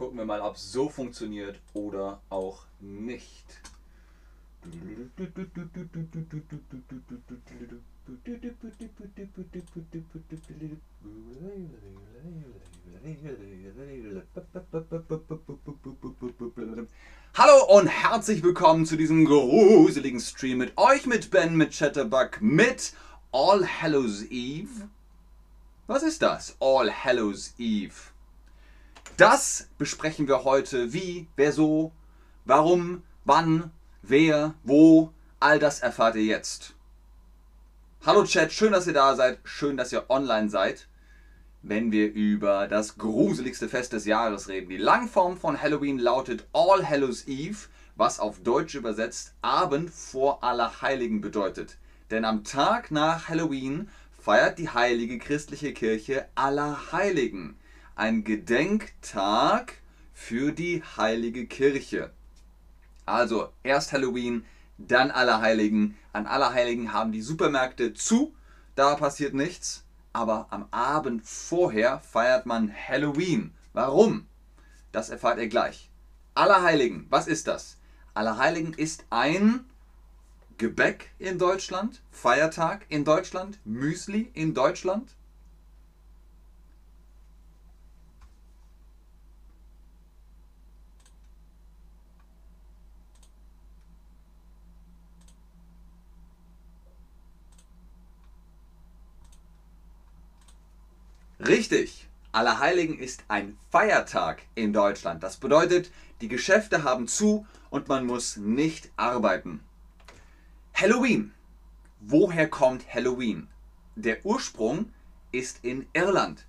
Gucken wir mal, ob es so funktioniert oder auch nicht. Hallo und herzlich willkommen zu diesem gruseligen Stream mit euch, mit Ben, mit Chatterbug, mit All Hallows Eve. Was ist das? All Hallows Eve. Das besprechen wir heute. Wie, wer so, warum, wann, wer, wo, all das erfahrt ihr jetzt. Hallo Chat, schön, dass ihr da seid, schön, dass ihr online seid, wenn wir über das gruseligste Fest des Jahres reden. Die Langform von Halloween lautet All Hallows Eve, was auf Deutsch übersetzt Abend vor Allerheiligen bedeutet. Denn am Tag nach Halloween feiert die heilige christliche Kirche Allerheiligen ein Gedenktag für die heilige Kirche. Also erst Halloween, dann Allerheiligen. An Allerheiligen haben die Supermärkte zu, da passiert nichts. Aber am Abend vorher feiert man Halloween. Warum? Das erfahrt ihr gleich. Allerheiligen, was ist das? Allerheiligen ist ein Gebäck in Deutschland, Feiertag in Deutschland, Müsli in Deutschland. Richtig. Allerheiligen ist ein Feiertag in Deutschland. Das bedeutet, die Geschäfte haben zu und man muss nicht arbeiten. Halloween. Woher kommt Halloween? Der Ursprung ist in Irland.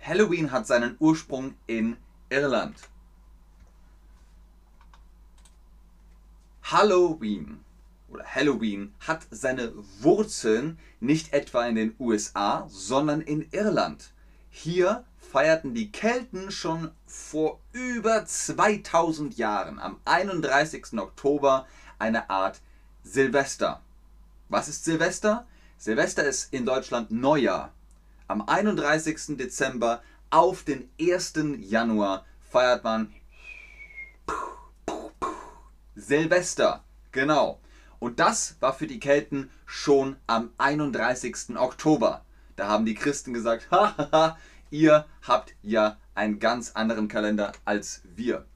Halloween hat seinen Ursprung in Irland. Halloween oder Halloween hat seine Wurzeln nicht etwa in den USA, sondern in Irland. Hier feierten die Kelten schon vor über 2000 Jahren am 31. Oktober eine Art Silvester. Was ist Silvester? Silvester ist in Deutschland Neujahr. Am 31. Dezember auf den 1. Januar feiert man Silvester. Genau. Und das war für die Kelten schon am 31. Oktober. Da haben die Christen gesagt, hahaha, ihr habt ja einen ganz anderen Kalender als wir.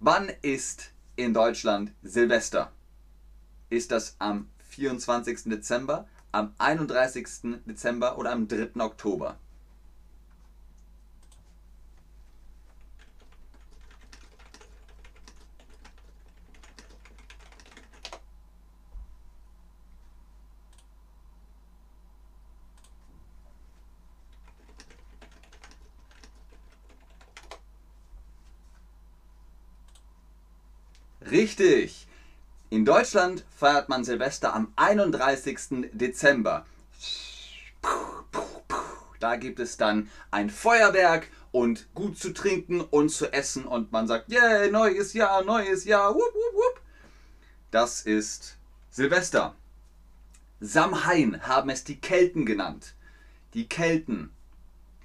Wann ist in Deutschland Silvester? Ist das am 24. Dezember, am 31. Dezember oder am 3. Oktober? Richtig! In Deutschland feiert man Silvester am 31. Dezember. Da gibt es dann ein Feuerwerk und gut zu trinken und zu essen und man sagt, yeah, neues Jahr, neues Jahr, wupp, wupp, wupp. Das ist Silvester. Samhain haben es die Kelten genannt. Die Kelten,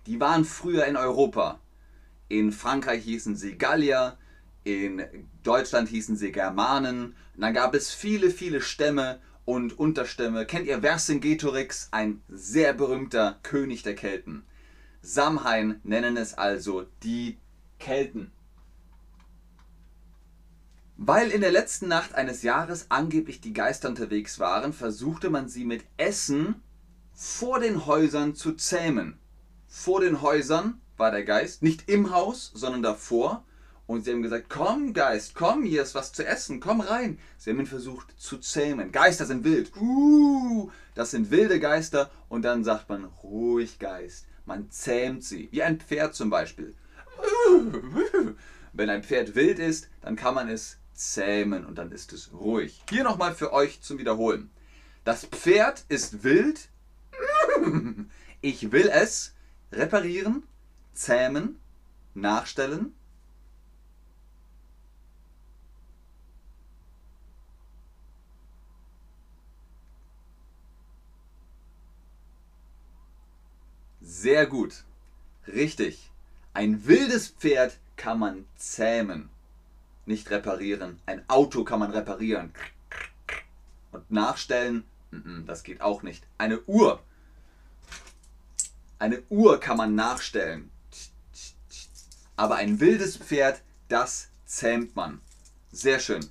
die waren früher in Europa. In Frankreich hießen sie Gallier, in Deutschland hießen sie Germanen. Und dann gab es viele, viele Stämme und Unterstämme. Kennt ihr Vercingetorix, ein sehr berühmter König der Kelten? Samhain nennen es also die Kelten. Weil in der letzten Nacht eines Jahres angeblich die Geister unterwegs waren, versuchte man sie mit Essen vor den Häusern zu zähmen. Vor den Häusern war der Geist, nicht im Haus, sondern davor. Und sie haben gesagt, komm Geist, komm, hier ist was zu essen, komm rein. Sie haben ihn versucht zu zähmen. Geister sind wild. Uh, das sind wilde Geister. Und dann sagt man, ruhig Geist. Man zähmt sie. Wie ein Pferd zum Beispiel. Wenn ein Pferd wild ist, dann kann man es zähmen und dann ist es ruhig. Hier nochmal für euch zum Wiederholen. Das Pferd ist wild. Ich will es reparieren, zähmen, nachstellen Sehr gut. Richtig. Ein wildes Pferd kann man zähmen, nicht reparieren. Ein Auto kann man reparieren. Und nachstellen, das geht auch nicht. Eine Uhr. Eine Uhr kann man nachstellen. Aber ein wildes Pferd, das zähmt man. Sehr schön.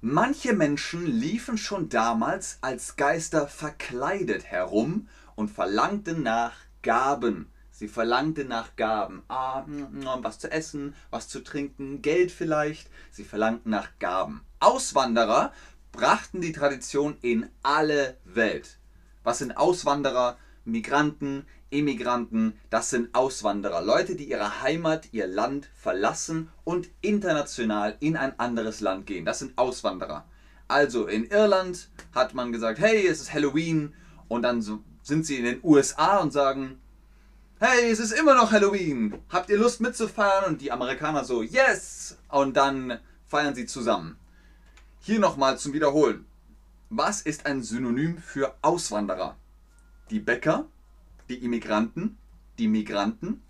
Manche Menschen liefen schon damals als Geister verkleidet herum und verlangten nach Gaben. Sie verlangten nach Gaben. Ah, mm, mm, was zu essen, was zu trinken, Geld vielleicht. Sie verlangten nach Gaben. Auswanderer brachten die Tradition in alle Welt. Was sind Auswanderer? Migranten, Emigranten, das sind Auswanderer, Leute, die ihre Heimat, ihr Land verlassen und international in ein anderes Land gehen. Das sind Auswanderer. Also in Irland hat man gesagt, hey, es ist Halloween und dann sind sie in den USA und sagen, hey, es ist immer noch Halloween. Habt ihr Lust mitzufeiern? Und die Amerikaner so, yes! Und dann feiern sie zusammen. Hier nochmal zum Wiederholen. Was ist ein Synonym für Auswanderer? Die Bäcker, die Immigranten, die Migranten.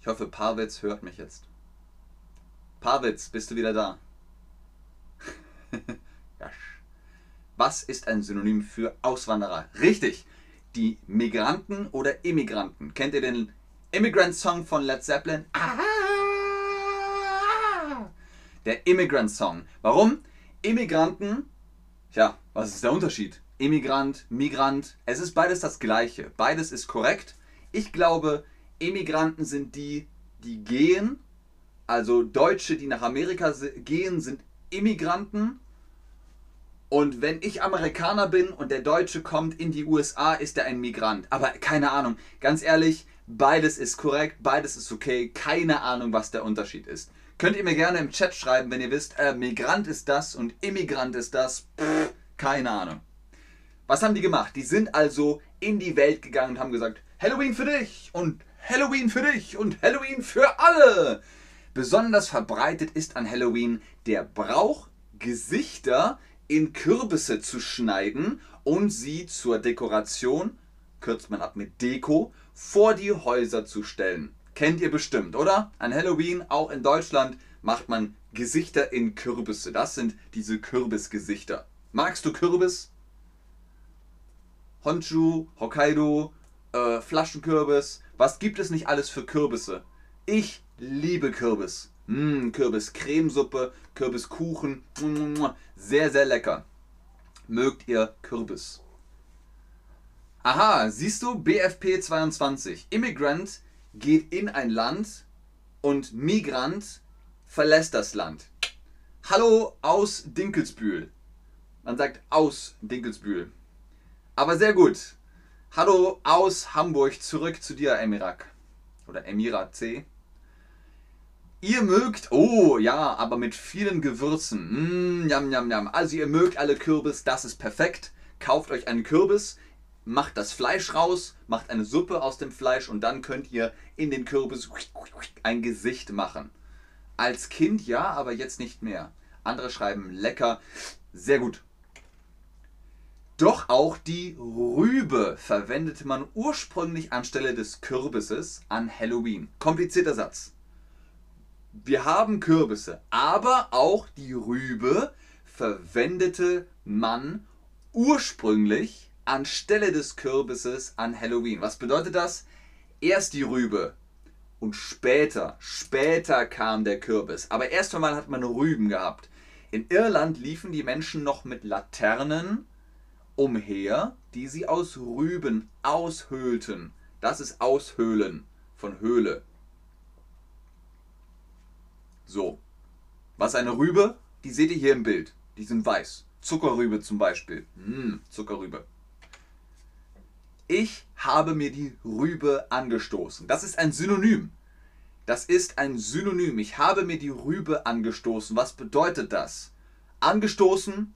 Ich hoffe, Pawitz hört mich jetzt. Pawitz, bist du wieder da? Was ist ein Synonym für Auswanderer? Richtig, die Migranten oder Immigranten. Kennt ihr den Immigrant-Song von Led Zeppelin? Ah! Der Immigrant-Song. Warum? Immigranten, ja, was ist der Unterschied? Immigrant, Migrant, es ist beides das gleiche. Beides ist korrekt. Ich glaube, Immigranten sind die, die gehen. Also Deutsche, die nach Amerika gehen, sind Immigranten. Und wenn ich Amerikaner bin und der Deutsche kommt in die USA, ist er ein Migrant. Aber keine Ahnung, ganz ehrlich, beides ist korrekt, beides ist okay. Keine Ahnung, was der Unterschied ist. Könnt ihr mir gerne im Chat schreiben, wenn ihr wisst, äh, Migrant ist das und Immigrant ist das. Pff, keine Ahnung. Was haben die gemacht? Die sind also in die Welt gegangen und haben gesagt, Halloween für dich und Halloween für dich und Halloween für alle. Besonders verbreitet ist an Halloween der Brauch, Gesichter in Kürbisse zu schneiden und sie zur Dekoration, kürzt man ab mit Deko, vor die Häuser zu stellen. Kennt ihr bestimmt, oder? An Halloween, auch in Deutschland, macht man Gesichter in Kürbisse. Das sind diese Kürbisgesichter. Magst du Kürbis? Honshu, Hokkaido, äh, Flaschenkürbis. Was gibt es nicht alles für Kürbisse? Ich liebe Kürbis. Mmh, Kürbis-Cremesuppe, Kürbiskuchen. Sehr, sehr lecker. Mögt ihr Kürbis? Aha, siehst du, BFP 22. Immigrant geht in ein Land und Migrant verlässt das Land. Hallo aus Dinkelsbühl. Man sagt aus Dinkelsbühl. Aber sehr gut. Hallo aus Hamburg, zurück zu dir, Emirak. Oder Emira C. Ihr mögt, oh ja, aber mit vielen Gewürzen. Mm, yam, yam, yam. Also ihr mögt alle Kürbis, das ist perfekt. Kauft euch einen Kürbis, macht das Fleisch raus, macht eine Suppe aus dem Fleisch und dann könnt ihr in den Kürbis ein Gesicht machen. Als Kind ja, aber jetzt nicht mehr. Andere schreiben lecker, sehr gut. Doch auch die Rübe verwendete man ursprünglich anstelle des Kürbisses an Halloween. Komplizierter Satz. Wir haben Kürbisse, aber auch die Rübe verwendete man ursprünglich anstelle des Kürbisses an Halloween. Was bedeutet das? Erst die Rübe und später, später kam der Kürbis. Aber erst einmal hat man Rüben gehabt. In Irland liefen die Menschen noch mit Laternen umher, die sie aus Rüben aushöhlten. Das ist Aushöhlen von Höhle. So. Was eine Rübe? Die seht ihr hier im Bild. Die sind weiß. Zuckerrübe zum Beispiel. Mmh, Zuckerrübe. Ich habe mir die Rübe angestoßen. Das ist ein Synonym. Das ist ein Synonym. Ich habe mir die Rübe angestoßen. Was bedeutet das? Angestoßen,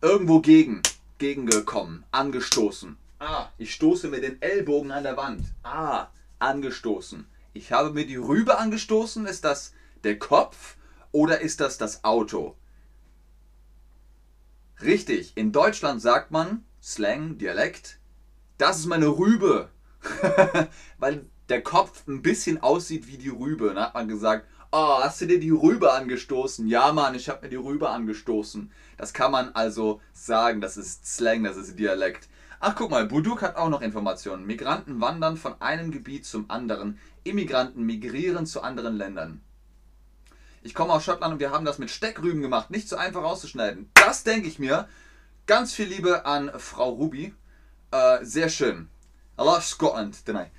irgendwo gegen, gegengekommen, angestoßen. Ah, ich stoße mir den Ellbogen an der Wand. Ah, angestoßen. Ich habe mir die Rübe angestoßen. Ist das der Kopf oder ist das das Auto? Richtig, in Deutschland sagt man, Slang, Dialekt. Das ist meine Rübe. Weil der Kopf ein bisschen aussieht wie die Rübe. Dann hat man gesagt, oh, hast du dir die Rübe angestoßen? Ja, Mann, ich habe mir die Rübe angestoßen. Das kann man also sagen, das ist Slang, das ist Dialekt. Ach, guck mal, Buduk hat auch noch Informationen. Migranten wandern von einem Gebiet zum anderen. Immigranten migrieren zu anderen Ländern. Ich komme aus Schottland und wir haben das mit Steckrüben gemacht. Nicht so einfach auszuschneiden. Das denke ich mir. Ganz viel Liebe an Frau Ruby. Äh, sehr schön. I love Scotland, didn't I?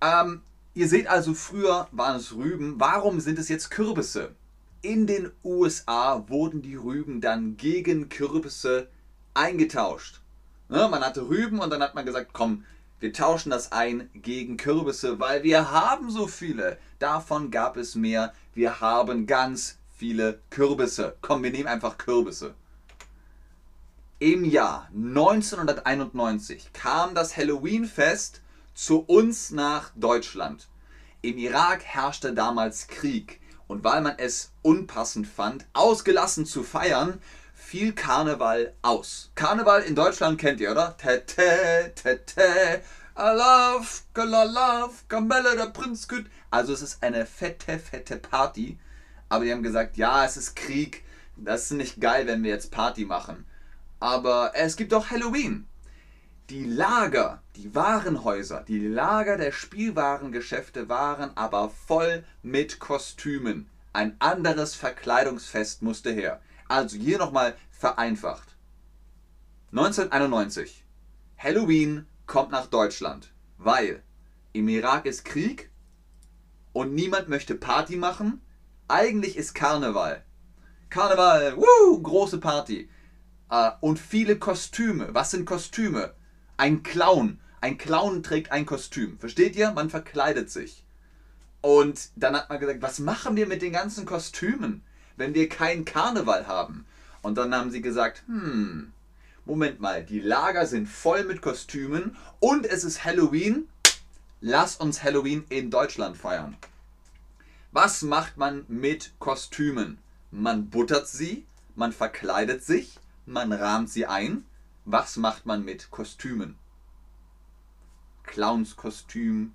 Ähm, ihr seht also, früher waren es Rüben. Warum sind es jetzt Kürbisse? In den USA wurden die Rüben dann gegen Kürbisse eingetauscht. Ne, man hatte Rüben und dann hat man gesagt, komm, wir tauschen das ein gegen Kürbisse, weil wir haben so viele. Davon gab es mehr. Wir haben ganz viele Kürbisse. Komm, wir nehmen einfach Kürbisse. Im Jahr 1991 kam das Halloween-Fest zu uns nach Deutschland. Im Irak herrschte damals Krieg und weil man es unpassend fand, ausgelassen zu feiern, fiel Karneval aus. Karneval in Deutschland kennt ihr, oder? Tete, tete, I love, Kamelle, der Prinz gut. Also es ist eine fette, fette Party. Aber die haben gesagt, ja, es ist Krieg. Das ist nicht geil, wenn wir jetzt Party machen. Aber es gibt auch Halloween. Die Lager, die Warenhäuser, die Lager der Spielwarengeschäfte waren aber voll mit Kostümen. Ein anderes Verkleidungsfest musste her. Also hier nochmal vereinfacht. 1991. Halloween kommt nach Deutschland, weil im Irak ist Krieg und niemand möchte Party machen. Eigentlich ist Karneval. Karneval, woo, große Party. Uh, und viele Kostüme. Was sind Kostüme? Ein Clown. Ein Clown trägt ein Kostüm. Versteht ihr? Man verkleidet sich. Und dann hat man gesagt, was machen wir mit den ganzen Kostümen? Wenn wir keinen Karneval haben? Und dann haben sie gesagt, hm, Moment mal, die Lager sind voll mit Kostümen und es ist Halloween. Lass uns Halloween in Deutschland feiern. Was macht man mit Kostümen? Man buttert sie, man verkleidet sich, man rahmt sie ein. Was macht man mit Kostümen? Clownskostüm,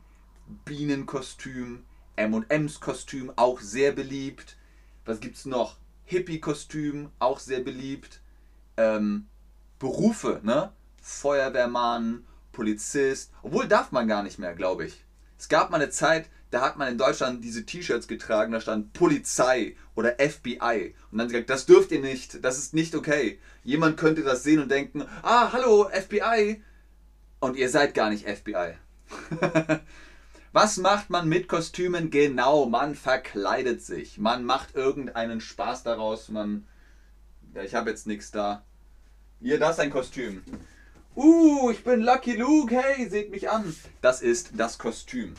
Bienenkostüm, M&M's Kostüm, auch sehr beliebt. Was gibt's noch? Hippie-Kostüm, auch sehr beliebt. Ähm, Berufe, ne? Feuerwehrmann, Polizist. Obwohl darf man gar nicht mehr, glaube ich. Es gab mal eine Zeit, da hat man in Deutschland diese T-Shirts getragen, da stand Polizei oder FBI. Und dann gesagt, das dürft ihr nicht, das ist nicht okay. Jemand könnte das sehen und denken, ah, hallo, FBI. Und ihr seid gar nicht FBI. Was macht man mit Kostümen? Genau, man verkleidet sich. Man macht irgendeinen Spaß daraus. Man. Ja, ich habe jetzt nichts da. Hier, das ist ein Kostüm. Uh, ich bin Lucky Luke. Hey, seht mich an. Das ist das Kostüm.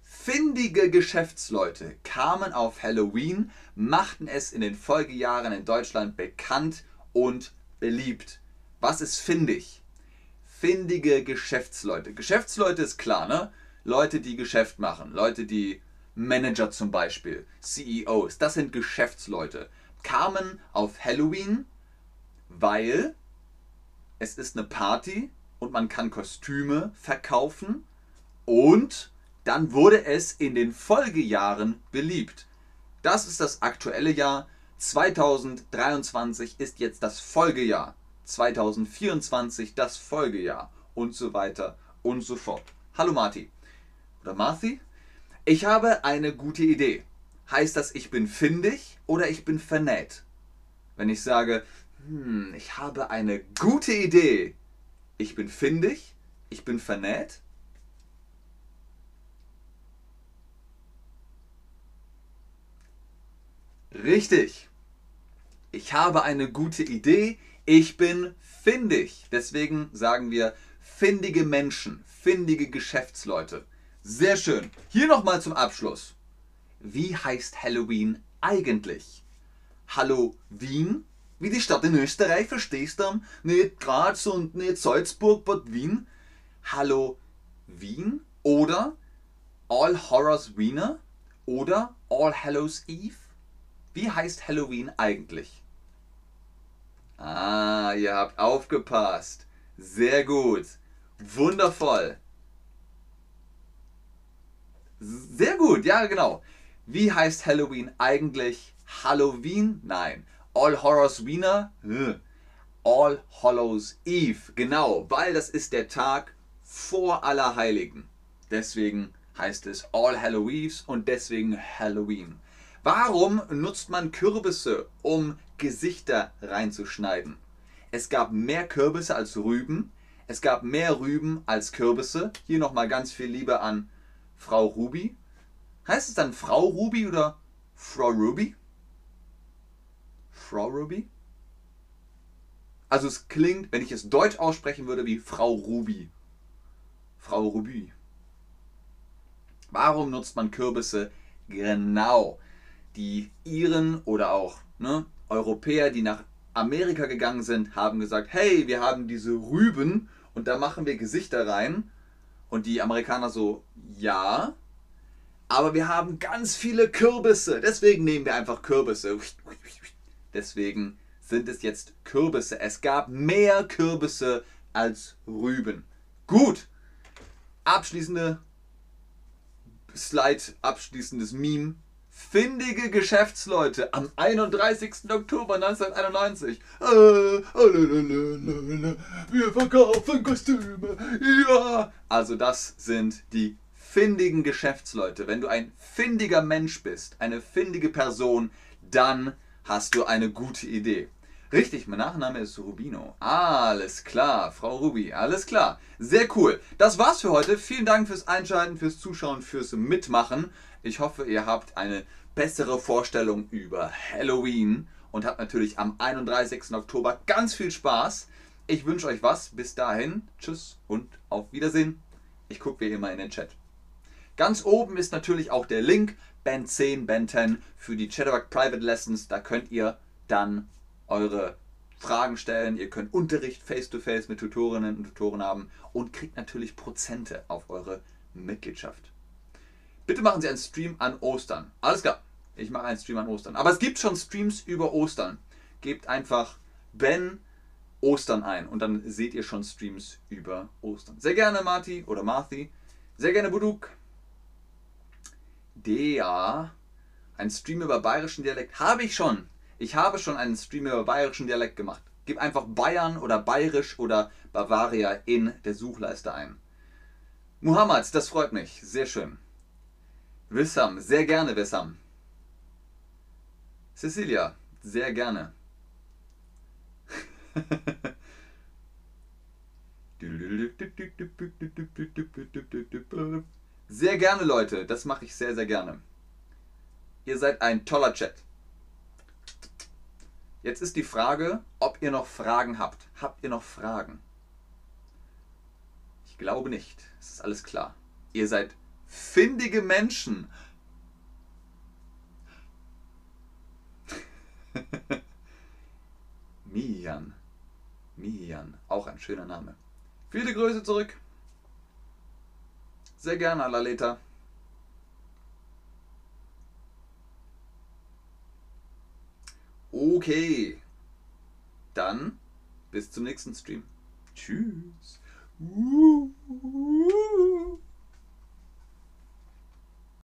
Findige Geschäftsleute kamen auf Halloween, machten es in den Folgejahren in Deutschland bekannt und beliebt. Was ist findig? Findige Geschäftsleute. Geschäftsleute ist klar, ne? Leute, die Geschäft machen. Leute, die Manager zum Beispiel, CEOs, das sind Geschäftsleute. Kamen auf Halloween, weil es ist eine Party und man kann Kostüme verkaufen und dann wurde es in den Folgejahren beliebt. Das ist das aktuelle Jahr. 2023 ist jetzt das Folgejahr. 2024 das Folgejahr und so weiter und so fort. Hallo Marti oder Marthi, ich habe eine gute Idee. Heißt das, ich bin findig oder ich bin vernäht? Wenn ich sage, hm, ich habe eine gute Idee, ich bin findig, ich bin vernäht. Richtig. Ich habe eine gute Idee, ich bin findig. Deswegen sagen wir findige Menschen, findige Geschäftsleute. Sehr schön. Hier nochmal zum Abschluss. Wie heißt Halloween eigentlich? Hallo Wien? Wie die Stadt in Österreich, verstehst du? Nicht Graz und nicht Salzburg, but Wien. Hallo Wien? Oder All Horrors Wiener? Oder All Hallows Eve? Wie heißt Halloween eigentlich? Ah, ihr habt aufgepasst. Sehr gut. Wundervoll. Sehr gut, ja genau. Wie heißt Halloween eigentlich? Halloween? Nein. All Horrors Wiener? All Hallows Eve. Genau, weil das ist der Tag vor Allerheiligen. Deswegen heißt es All Halloweens und deswegen Halloween. Warum nutzt man Kürbisse, um Gesichter reinzuschneiden? Es gab mehr Kürbisse als Rüben. Es gab mehr Rüben als Kürbisse. Hier nochmal ganz viel Liebe an Frau Ruby. Heißt es dann Frau Ruby oder Frau Ruby? Frau Ruby? Also es klingt, wenn ich es deutsch aussprechen würde, wie Frau Ruby. Frau Ruby. Warum nutzt man Kürbisse? Genau. Die Iren oder auch ne, Europäer, die nach Amerika gegangen sind, haben gesagt, hey, wir haben diese Rüben und da machen wir Gesichter rein. Und die Amerikaner so, ja, aber wir haben ganz viele Kürbisse. Deswegen nehmen wir einfach Kürbisse. Deswegen sind es jetzt Kürbisse. Es gab mehr Kürbisse als Rüben. Gut. Abschließende Slide, abschließendes Meme. Findige Geschäftsleute am 31. Oktober 1991. Äh, wir verkaufen Kostüme. Ja. Also das sind die findigen Geschäftsleute. Wenn du ein findiger Mensch bist, eine findige Person, dann hast du eine gute Idee. Richtig, mein Nachname ist Rubino. Alles klar, Frau Ruby, alles klar. Sehr cool. Das war's für heute. Vielen Dank fürs Einschalten, fürs Zuschauen, fürs Mitmachen. Ich hoffe, ihr habt eine bessere Vorstellung über Halloween und habt natürlich am 31. Oktober ganz viel Spaß. Ich wünsche euch was. Bis dahin. Tschüss und auf Wiedersehen. Ich gucke wie immer in den Chat. Ganz oben ist natürlich auch der Link Band 10, Band 10 für die Chatterbug Private Lessons. Da könnt ihr dann eure Fragen stellen, ihr könnt Unterricht face-to-face -face mit Tutorinnen und Tutoren haben und kriegt natürlich Prozente auf eure Mitgliedschaft. Bitte machen Sie einen Stream an Ostern. Alles klar, ich mache einen Stream an Ostern. Aber es gibt schon Streams über Ostern. Gebt einfach Ben Ostern ein und dann seht ihr schon Streams über Ostern. Sehr gerne Marti oder Marthi, sehr gerne Buduk. Der, ein Stream über bayerischen Dialekt habe ich schon. Ich habe schon einen Stream über bayerischen Dialekt gemacht. Gib einfach Bayern oder Bayerisch oder Bavaria in der Suchleiste ein. Muhammad, das freut mich. Sehr schön. Wissam, sehr gerne Wissam. Cecilia, sehr gerne. Sehr gerne, Leute. Das mache ich sehr, sehr gerne. Ihr seid ein toller Chat. Jetzt ist die Frage, ob ihr noch Fragen habt. Habt ihr noch Fragen? Ich glaube nicht. Es ist alles klar. Ihr seid findige Menschen. Mian. Mian. Auch ein schöner Name. Viele Grüße zurück. Sehr gerne, Alaleta. Okay. Dann bis zum nächsten Stream. Tschüss.